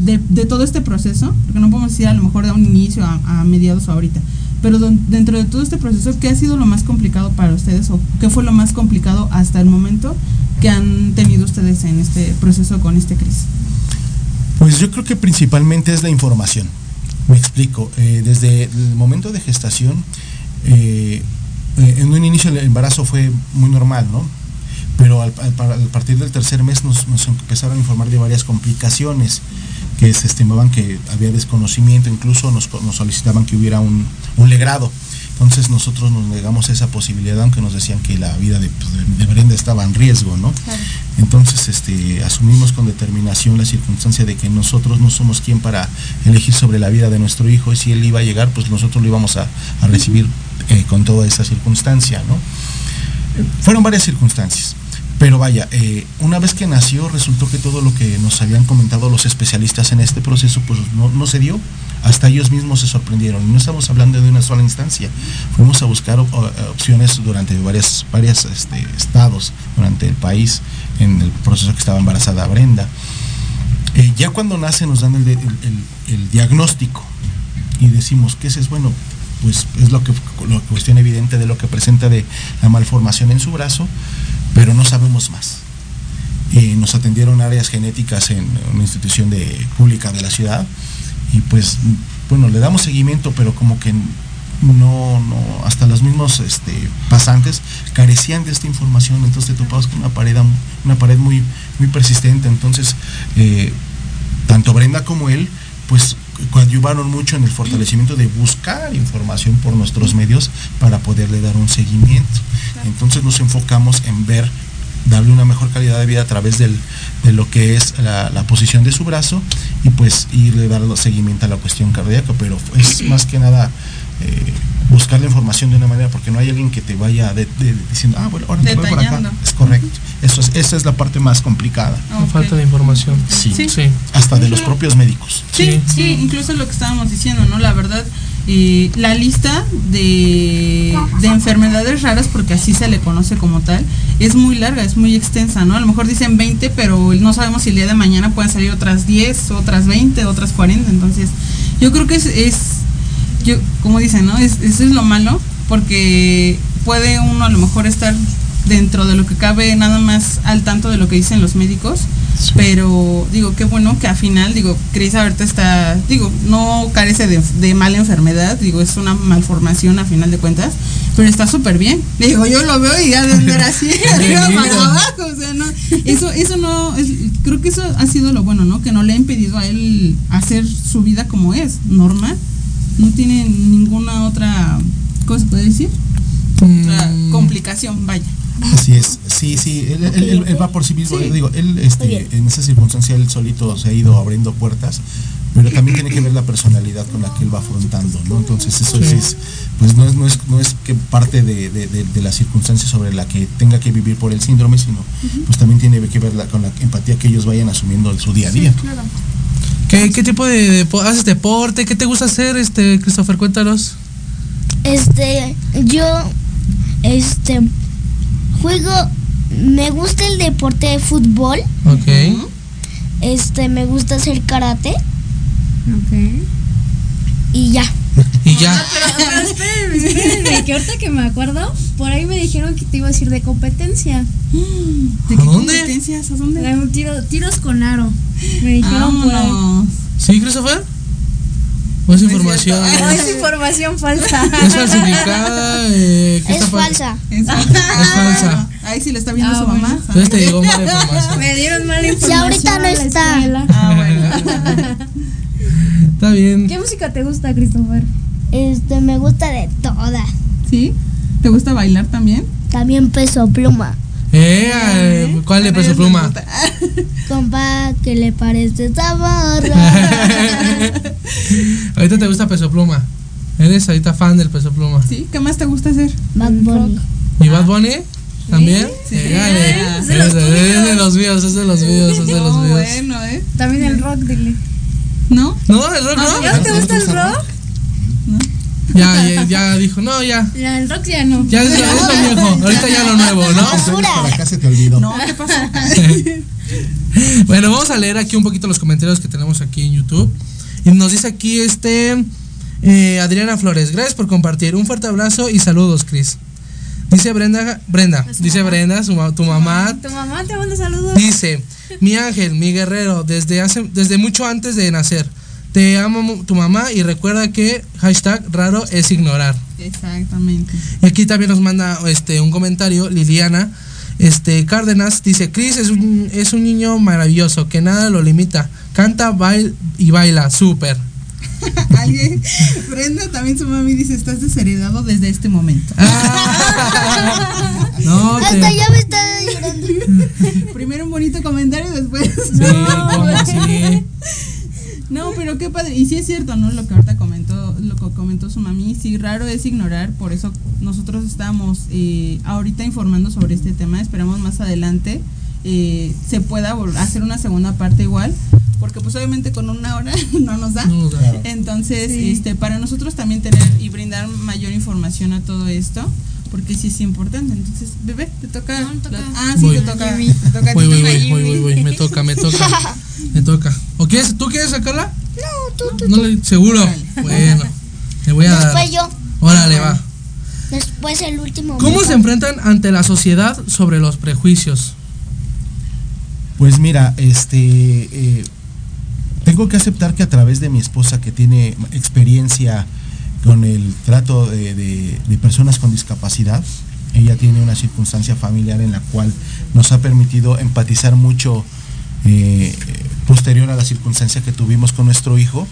de, de todo este proceso? Porque no podemos decir a lo mejor de un inicio a, a mediados o ahorita. Pero don- dentro de todo este proceso, ¿qué ha sido lo más complicado para ustedes o qué fue lo más complicado hasta el momento que han tenido ustedes en este proceso con este crisis? Pues yo creo que principalmente es la información. Me explico. eh, desde el momento de gestación, eh, eh, en un inicio el embarazo fue muy normal, ¿no? Pero al, al par- al partir del tercer mes nos, nos empezaron a informar de varias complicaciones que se estimaban que había desconocimiento, incluso nos, nos solicitaban que hubiera un, un legrado. Entonces nosotros nos negamos a esa posibilidad, aunque nos decían que la vida de, pues, de- Brenda estaba en riesgo, ¿no? Entonces este, asumimos con determinación la circunstancia de que nosotros no somos quien para elegir sobre la vida de nuestro hijo y si él iba a llegar, pues nosotros lo íbamos a, a recibir eh, con toda esa circunstancia, ¿no? Fueron varias circunstancias. Pero vaya, eh, una vez que nació, resultó que todo lo que nos habían comentado los especialistas en este proceso, pues no, no se dio. Hasta ellos mismos se sorprendieron. Y no estamos hablando de una sola instancia. Fuimos a buscar opciones durante varias, varias este, estados, durante el país, en el proceso que estaba embarazada Brenda. Eh, ya cuando nace nos dan el, el- el- el diagnóstico y decimos ese es bueno, pues es lo que la cuestión evidente de lo que presenta de la malformación en su brazo, pero no sabemos más. Eh, nos atendieron áreas genéticas en una institución de, pública de la ciudad y pues bueno, le damos seguimiento, pero como que no, no, hasta los mismos este, pasantes carecían de esta información, entonces te topabas con una pared, una pared muy, muy persistente, entonces eh, tanto Brenda como él, pues coadyuvaron mucho en el fortalecimiento de buscar información por nuestros medios para poderle dar un seguimiento. Entonces nos enfocamos en ver, darle una mejor calidad de vida a través del, de lo que es la, la posición de su brazo y pues irle dando seguimiento a la cuestión cardíaca, pero es más que nada eh, buscar la información de una manera porque no hay alguien que te vaya de- de- diciendo, ah, bueno, ahora te voy por acá. Es correcto. Eso es, esa es la parte más complicada. Ah, ok. Falta de información. Sí. Sí. Sí. Hasta de los propios médicos. Sí, Sí. sí, incluso lo que estábamos diciendo, ¿no? La verdad, eh, la lista de, de enfermedades raras, porque así se le conoce como tal, es muy larga, es muy extensa, ¿no? A lo mejor dicen 20, pero no sabemos si el día de mañana pueden salir otras 10, otras 20, otras 40. Entonces, yo creo que es, es yo, como dicen, ¿no? Es, eso es lo malo, porque puede uno a lo mejor estar dentro de lo que cabe nada más al tanto de lo que dicen los médicos, pero digo, qué bueno que al final, digo, Cris ahorita está, digo, no carece de, de mala enfermedad, digo, es una malformación a final de cuentas, pero está súper bien. Digo, yo lo veo y ya de andar así, arriba para abajo, o sea, no, eso, eso no, es, creo que eso ha sido lo bueno, ¿no? Que no le ha impedido a él hacer su vida como es, normal, no tiene ninguna otra, ¿cómo se puede decir? Otra Mm, complicación, vaya. Así es, sí, sí, él, él- él- él va por sí mismo, Sí. digo, él este, en esa circunstancia él solito se ha ido abriendo puertas, pero también tiene que ver la personalidad con la que él va afrontando, ¿no? Entonces eso sí es, pues no es, no es, no es que parte de, de- de- de la circunstancia sobre la que tenga que vivir por el síndrome, sino pues también tiene que ver la- con la empatía que ellos vayan asumiendo en su día a día. ¿Qué, qué tipo de, depo- haces deporte? ¿Qué te gusta hacer, este Christopher? Cuéntanos. Este, yo, este, juego, me gusta el deporte de fútbol, Ok. este, me gusta hacer karate Ok. y ya. Y ya. Pero espérenme, espérenme, que ahorita que me acuerdo, por ahí me dijeron que te iba a decir de competencia. ¿De ¿A qué dónde? competencias? ¿A dónde? De un tiro, tiros con aro. Me dijeron por ahí. Vámonos. ¿Sí, Christopher? ¿O es información? No, es información falsa. ¿Es falsificada? Eh, ¿qué Es está pa- falsa. Es falsa. Es falsa. Ahí sí le está viendo Ah, su bueno. mamá. Entonces te llegó mala información. Me dieron mala Si información. ahorita no a está. escuela. Ah, bueno. Está bien. ¿Qué música te gusta, Christopher? Este, me gusta de todas. ¿Sí? ¿Te gusta bailar también? También peso pluma. Eh, eh, ¿Cuál de peso pluma? Compa, ¿qué le parece esta morra? ahorita te gusta peso pluma. Eres ahorita fan del peso pluma. ¿Sí? ¿Qué más te gusta hacer? Bad Bunny. ¿Y Bad Bunny? ¿También? Sí. Eh, Es de los es de- es de los míos, es de los míos, es de los No, míos. bueno, ¿eh? También el rock, dile. ¿No? ¿No? ¿El rock no? ¿Ya te gusta el rock? Ya, ya, ya dijo, no, ya. Ya, el rock ya no. Ya es, es lo viejo, ahorita ya lo nuevo, ¿no? Para acá se te olvidó. No, ¿qué pasó? Bueno, vamos a leer aquí un poquito los comentarios que tenemos aquí en YouTube. Y nos dice aquí este eh, Adriana Flores, gracias por compartir. Un fuerte abrazo y saludos, Cris. Dice Brenda, Brenda, dice Brenda, su tu mamá, Tu mamá te manda saludos. dice, mi ángel, mi guerrero, desde hace, desde mucho antes de nacer. Te amo tu mamá y recuerda que hashtag raro es ignorar. Exactamente. Y aquí también nos manda este un comentario Liliana este Cárdenas dice Chris es un, es un niño maravilloso que nada lo limita canta baila y baila súper Alguien, Brenda también su mami dice, estás desheredado desde este momento. Ah. no Hasta te, ya me está llorando. Primero un bonito comentario, después. sí, ¿cómo así? No, pero qué padre. Y sí es cierto, ¿no? Lo que ahorita comentó, lo que comentó su mami, sí, raro es ignorar. Por eso nosotros estamos eh, ahorita informando sobre este tema. Esperamos más adelante eh, se pueda hacer una segunda parte igual. Porque pues obviamente con una hora no nos da. No, claro. Entonces, este, para nosotros también tener y brindar mayor información a todo esto, porque sí es importante. Entonces, bebé, te toca. No, me toca. Ah, sí, Voy. te toca. Te toca a ti, voy voy toca a voy Jimmy. voy voy voy me toca me toca me toca ¿o quieres tú quieres sacarla? No, tú, tú. no le- seguro bueno le voy a dar Después yo. órale va Después el último. ¿Cómo se enfrentan ante la sociedad sobre los prejuicios? Pues mira, este eh, tengo que aceptar que a través de mi esposa que tiene experiencia con el trato de, personas con discapacidad, ella tiene una circunstancia familiar en la cual nos ha permitido empatizar mucho eh, posterior a la circunstancia que tuvimos con nuestro hijo,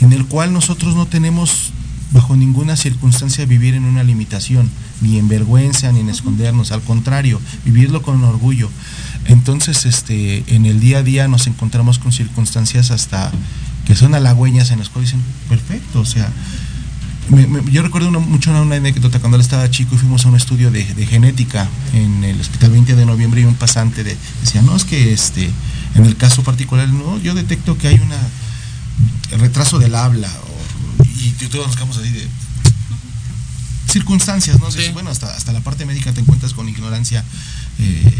en el cual nosotros no tenemos bajo ninguna circunstancia vivir en una limitación, ni en vergüenza, ni en escondernos, al contrario, vivirlo con orgullo. Entonces, este, en el día a día nos encontramos con circunstancias hasta que son halagüeñas en las cuales dicen, perfecto, o sea, yo recuerdo mucho una, anécdota cuando él estaba chico y fuimos a un estudio de, genética en el hospital 20 de noviembre y un pasante de, decía, no, es que este, en el caso particular, no, yo detecto que hay una retraso del habla y todos nos quedamos así de circunstancias, ¿no? Sí. Bueno, hasta, hasta la parte médica te encuentras con ignorancia eh,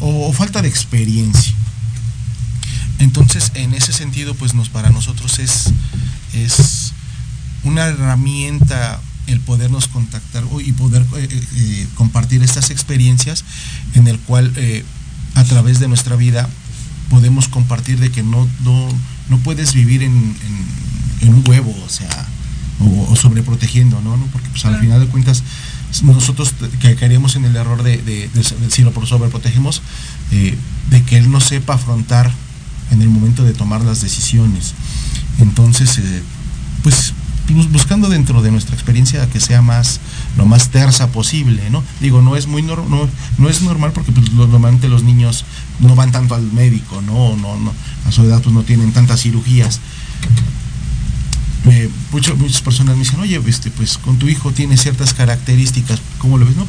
o, o falta de experiencia. Entonces, en ese sentido, pues nos para nosotros es, es una herramienta el podernos contactar y poder eh, eh, compartir estas experiencias en el cual a través de nuestra vida podemos compartir de que no, no, no puedes vivir en, en- en un huevo, o sea, o, o sobreprotegiendo, ¿no? ¿no? Porque pues al final de cuentas nosotros que caeríamos en el error de, de- de- de si lo sobreprotegemos, eh, de que él no sepa afrontar en el momento de tomar las decisiones. Entonces, eh, pues bus- buscando dentro de nuestra experiencia que sea más lo más tersa posible, ¿no? Digo, no es muy no, no es normal porque pues, normalmente los niños no van tanto al médico, no, no, no, a su edad pues no tienen tantas cirugías. Mucho- muchas personas me dicen, oye, este, pues con tu hijo tiene ciertas características, ¿cómo lo ves? No,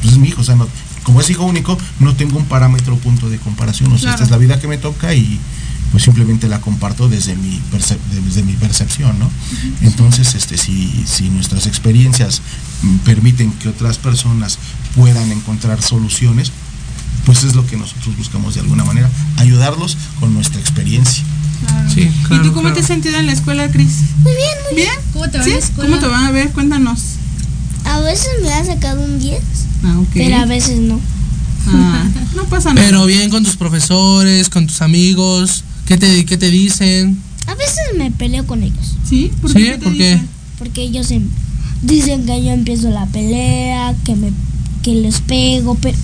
pues es mi hijo, o sea, no, como es hijo único, no tengo un parámetro punto de comparación, o sea, esta es la vida que me toca y pues simplemente la comparto desde mi, percep- desde mi percepción, ¿no? Entonces, este, si, si nuestras experiencias permiten que otras personas puedan encontrar soluciones, pues es lo que nosotros buscamos de alguna manera, ayudarlos con nuestra experiencia. Sí, ¿Y tú cómo claro. te has sentido en la escuela, Cris? Muy bien, muy bien. ¿Bien? ¿Cómo te va ¿Sí? la escuela? ¿Cómo te van a ver? Cuéntanos. A veces me ha sacado un 10, Ah, ok. pero a veces no. Ah, no pasa nada. Pero bien con tus profesores, con tus amigos, ¿qué te, qué te dicen? A veces me peleo con ellos. ¿Sí? ¿Por Sí, qué? te ¿por qué? dicen? Porque ellos em- dicen que yo empiezo la pelea, que me que les pego, pero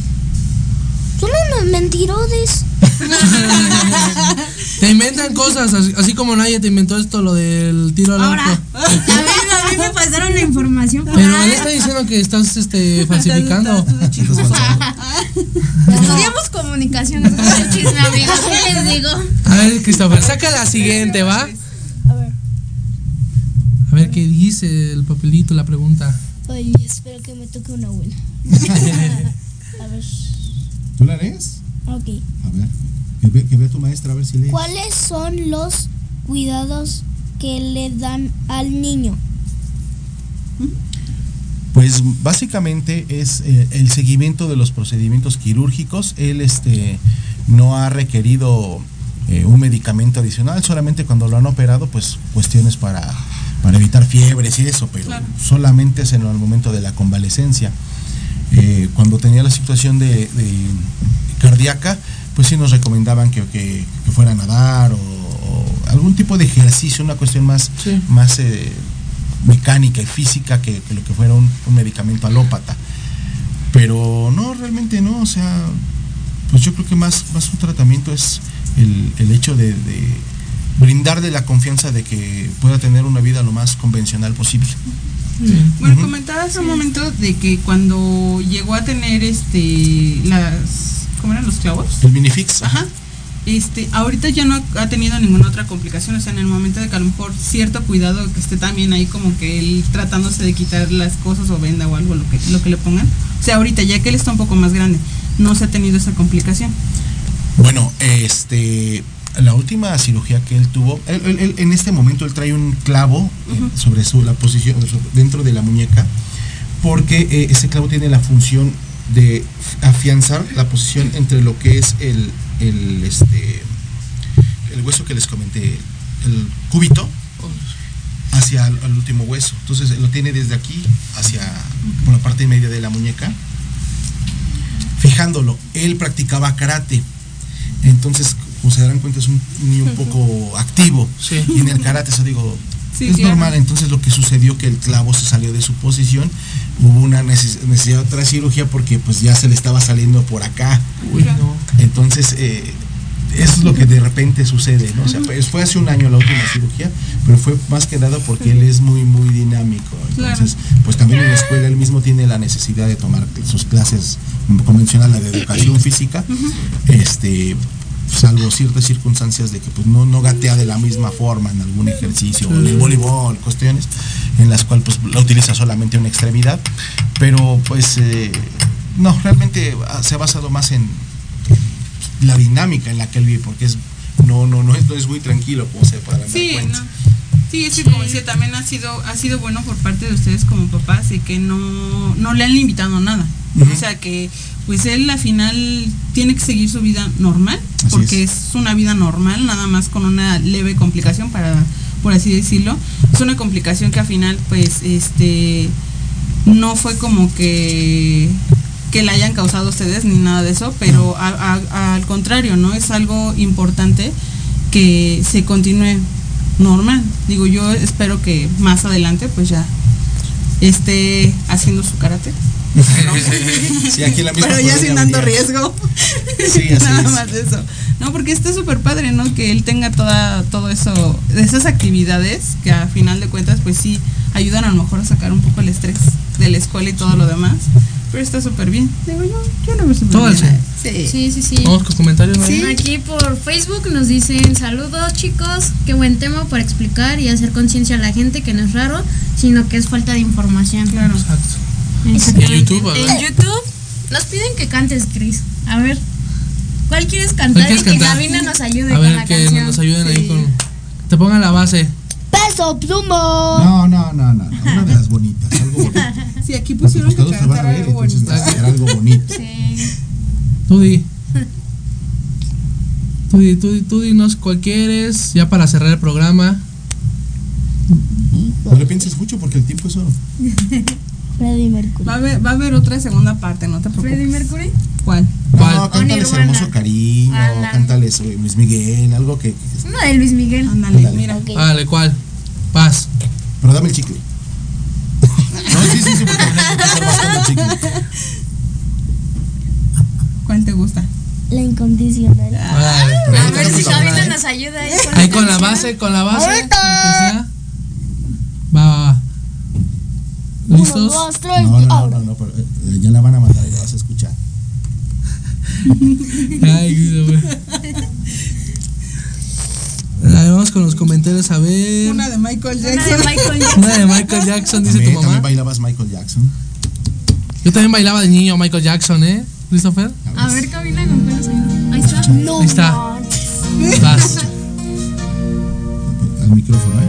son unos mentirodes. Te inventan cosas, así, así como nadie te inventó esto, lo del tiro al Ahora, arco. a mí, a mí me pasaron la información. Pero él está diciendo que estás este, falsificando. Estudiamos comunicación, no es chisme, amigos. ¿Qué les digo? A ver, Christopher, saca la siguiente, ¿va? A ver. A ver qué dice el papelito, la pregunta. Ay, espero que me toque una buena. A ver. ¿Tú la lees? Ok. A ver. Que ve, que ve tu maestra a ver si lee. ¿Cuáles son los cuidados que le dan al niño? Pues básicamente es eh, el seguimiento de los procedimientos quirúrgicos. Él este, no ha requerido eh, un medicamento adicional, solamente cuando lo han operado, pues cuestiones para, para evitar fiebres y eso, pero solamente es en el momento de la convalecencia. Eh, cuando tenía la situación de, de cardíaca, pues sí nos recomendaban que, que, que fuera a nadar o, o algún tipo de ejercicio, una cuestión más, Sí. más eh, mecánica y física que, que lo que fuera un, un medicamento alópata. Pero no, realmente no, o sea, pues yo creo que más, más un tratamiento es el, el hecho de, de brindarle la confianza de que pueda tener una vida lo más convencional posible. Bueno, comentabas un momento de que cuando llegó a tener este las ¿cómo eran los clavos? El minifix. Ajá. Este, ahorita ya no ha tenido ninguna otra complicación, o sea, en el momento de que a lo mejor cierto cuidado que esté también ahí como que él tratándose de quitar las cosas o venda o algo lo que lo que le pongan. O sea, ahorita ya que él está un poco más grande, no se ha tenido esa complicación. Bueno, este, la última cirugía que él tuvo, él- él- él- en este momento él trae un clavo eh, sobre su la posición dentro de la muñeca, porque eh, ese clavo tiene la función de afianzar la posición entre lo que es el, el este el hueso que les comenté, el cúbito hacia el, el último hueso. Entonces lo tiene desde aquí hacia por la parte media de la muñeca fijándolo. Él practicaba karate. Entonces, como se darán cuenta, es un niño un poco activo. Sí. Y en el karate, eso digo, Sí, es claro. normal. Entonces, lo que sucedió que el clavo se salió de su posición. Hubo una neces- necesidad de otra cirugía porque pues ya se le estaba saliendo por acá. Uy, no. Entonces, eh, eso es lo que de repente sucede, ¿no? O sea, pues, fue hace un año la última cirugía, pero fue más que nada porque él es muy, muy dinámico. Entonces, pues también en la escuela él mismo tiene la necesidad de tomar sus clases convencionales de educación física, este salvo ciertas circunstancias de que pues no, no gatea de la misma forma en algún ejercicio en el voleibol, cuestiones en las cuales pues la utiliza solamente una extremidad, pero pues eh, no, realmente ah, se ha basado más en, la dinámica en la que él vive, porque es no no no es, no es muy tranquilo como se podrán Sí, dar cuenta. no. Sí, es que como decía, también ha sido, ha sido bueno por parte de ustedes como papás y que no, no le han limitado nada. O sea que pues él al final tiene que seguir su vida normal, Así porque es. es. una vida normal, nada más con una leve complicación para, por así decirlo. Es una complicación que al final pues este no fue como que que la hayan causado ustedes ni nada de eso, pero a- a- al contrario, ¿no? Es algo importante que se continúe normal. Digo, yo espero que más adelante pues ya esté haciendo su karate. Sí, aquí en la misma Pero ya sin tanto riesgo. Sí, así Nada es. más de eso. No, porque está súper padre, ¿no? Que él tenga toda, todo eso, esas actividades que a final de cuentas, pues sí, ayudan a lo mejor a sacar un poco el estrés de la escuela y todo lo demás. Pero está súper bien. Digo, yo, yo veo súper Todo bien. eso. Sí. Sí, sí, sí. Vamos con comentarios, ¿no? Sí, aquí por Facebook nos dicen saludos chicos, qué buen tema por explicar y hacer conciencia a la gente que no es raro, sino que es falta de información. Claro. Exacto. En YouTube, a ver. En YouTube nos piden que cantes, Chris. A ver, ¿cuál quieres cantar ¿Cuál quieres y que? Gabina nos ayude A con ver, la que canción? nos ayuden ahí con. Te pongan la base. Peso pluma. No, no, no, no, no, una de las bonitas, algo bonito. Sí, aquí pusieron que cantar algo entonces bonito. algo bonito. Sí. Tú di. Tú di, tú di, tú dinos cuál quieres, ya para cerrar el programa. No le pienses mucho porque el tiempo es oro. Freddie Mercury. Va a haber, va a haber otra segunda parte, no te Freddie preocupes. Mercury. ¿Cuál? ¿Cuál? No, cántales hermoso cariño, Alan. cántales eh, Luis Miguel, algo que, que- Una de Luis Miguel. Ándale, Ándale. mira. Ok. Vale, ¿cuál? Paz. Pero dame el chicle. No, sí, sí, sí, porque el chicle. ¿Cuál te gusta? La incondicional. Vale. Pero A ver no si nos la Gabina habrá, ¿eh? nos ayuda ahí con Ahí con la base, con la base. Ahorita. Va, va, va. ¿Listos? Uno, dos, tres, No, no, no, no, no, pero, eh, ya la van a mandar y la vas a escuchar. Ay, Christopher. A ver, vamos con los comentarios a ver. Una de Michael Una de Jackson. Michael Jackson. Una de Michael Jackson, dice tu También, mamá. también bailabas Michael Jackson. Yo también bailaba de niño Michael Jackson, ¿eh? Christopher. A ver, cabina, ¿con ayuda? Ahí está. No Ahí está. Vas. Al micrófono, ¿eh?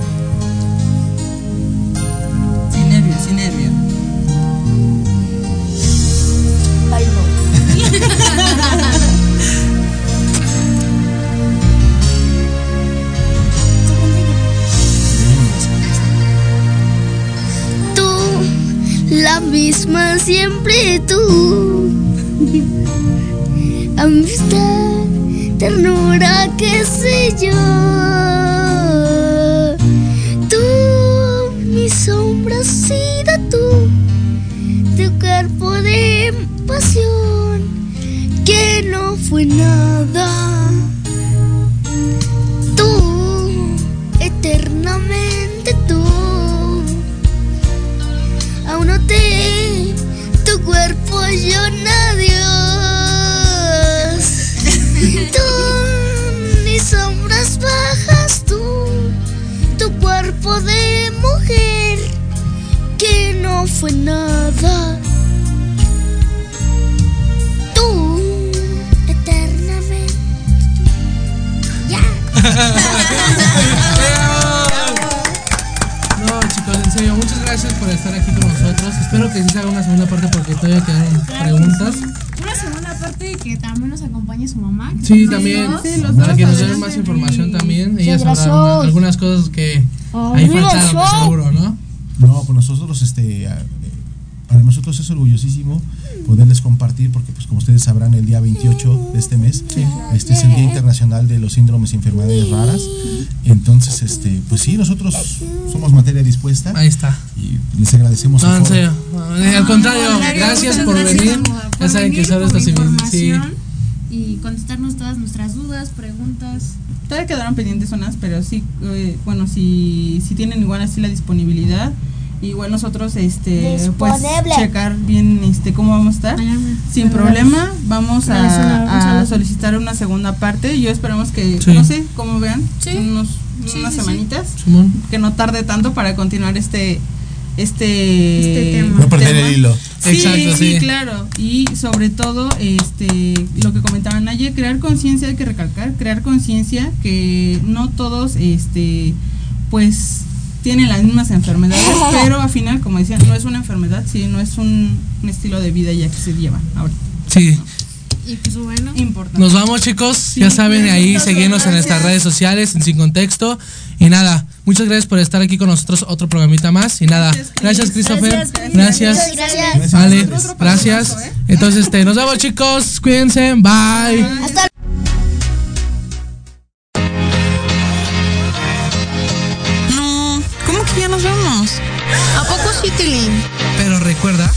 Tú. Amistad, ternura, qué sé yo. Tú, mi sombra, ha sido tú. Tu cuerpo de pasión, que no fue nada. Fue nada. Tú, eternamente. Ya. No, chicos, en serio, muchas gracias por estar aquí con nosotros. Espero que sí se haga una segunda parte porque todavía quedaron preguntas. Una segunda parte y que también nos acompañe su mamá. que Sí, también. dos. Sí, los Para dos que nos den más información también. Ellas alguna- algunas cosas que ahí faltaron, seguro, ¿no? No, pues nosotros, este, eh, para nosotros es orgullosísimo poderles compartir, porque pues como ustedes sabrán, el día 28 de este mes, este es el Día Internacional de los Síndromes y Enfermedades Raras. Entonces, este, pues sí, nosotros somos materia dispuesta Ahí está. y les agradecemos No, en serio. Al contrario, gracias por venir. por- Ya saben que solo por estas sí. Y contestarnos todas nuestras dudas, preguntas. Todavía quedaron pendientes unas, pero sí, eh, bueno, si, si tienen igual así la disponibilidad, igual nosotros, este, pues, checar bien, este, cómo vamos a estar. Sin problema, vamos a, solicitar una segunda parte. Yo esperamos que, Sí. no sé, como vean, Sí. unos, Sí, unas semanitas, que no tarde tanto para continuar este, este, Este tema. No perder tema. el hilo. Sí, Exacto, sí, sí. claro. Y sobre todo, este, lo que comentaban ayer, crear conciencia, hay que recalcar, crear conciencia que no todos, este, pues, tienen las mismas enfermedades, pero al final, como decían, no es una enfermedad, sí, no es un, un estilo de vida ya que se lleva ahora. Sí. Y pues bueno. Importante. Nos vamos, chicos. ya saben, ahí seguirnos en nuestras redes sociales, en Sin Contexto. Y nada, muchas gracias por estar aquí con nosotros. Otro programita más. Y nada, Gracias, Chris. gracias, Christopher. Gracias, Gracias. Gracias. ¿eh? Entonces, este, nos vemos, chicos. Cuídense. Bye. Hasta No, ¿cómo que ya nos vamos? ¿A poco sí, Tilín? Pero recuerda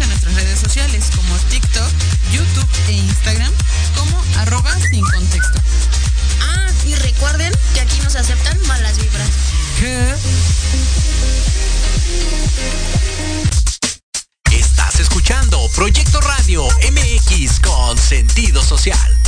En nuestras redes sociales como TikTok, YouTube e Instagram como arroba sin contexto. Ah, y recuerden que aquí nos aceptan malas vibras. ¿Qué? Estás escuchando Proyecto Radio MX con sentido social.